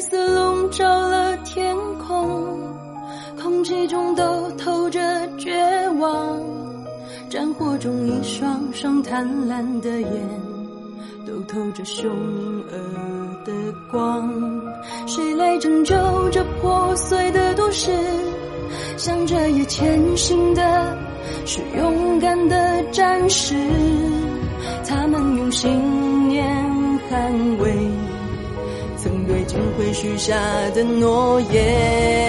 色笼罩了天空，空气中都透着绝望。战火中，一双双贪婪的眼，都透着凶恶的光。谁来拯救这破碎的都市？向着夜前行的，是勇敢的战士。他们用信念捍卫听会许下的诺言。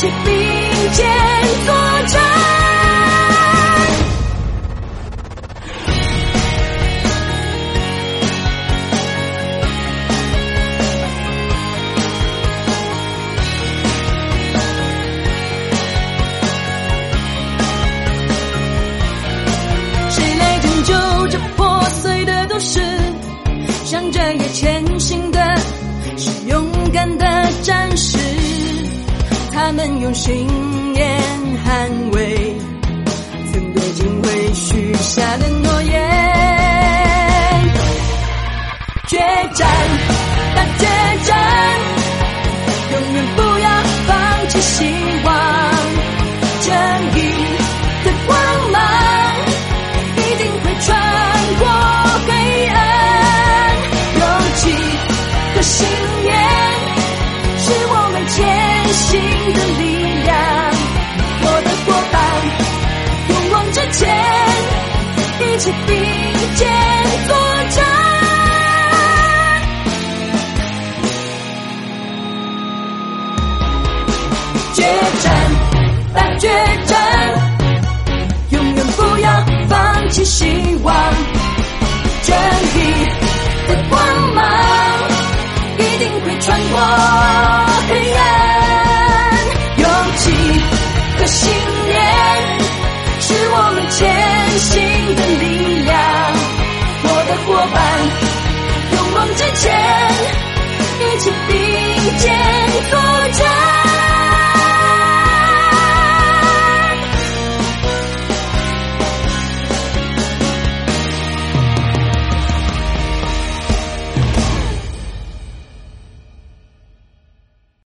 起并肩作战。谁来拯救这破碎的都市？向着也前行的是勇敢的战士，他们用信念捍卫曾对金辉许下的诺言。一起并肩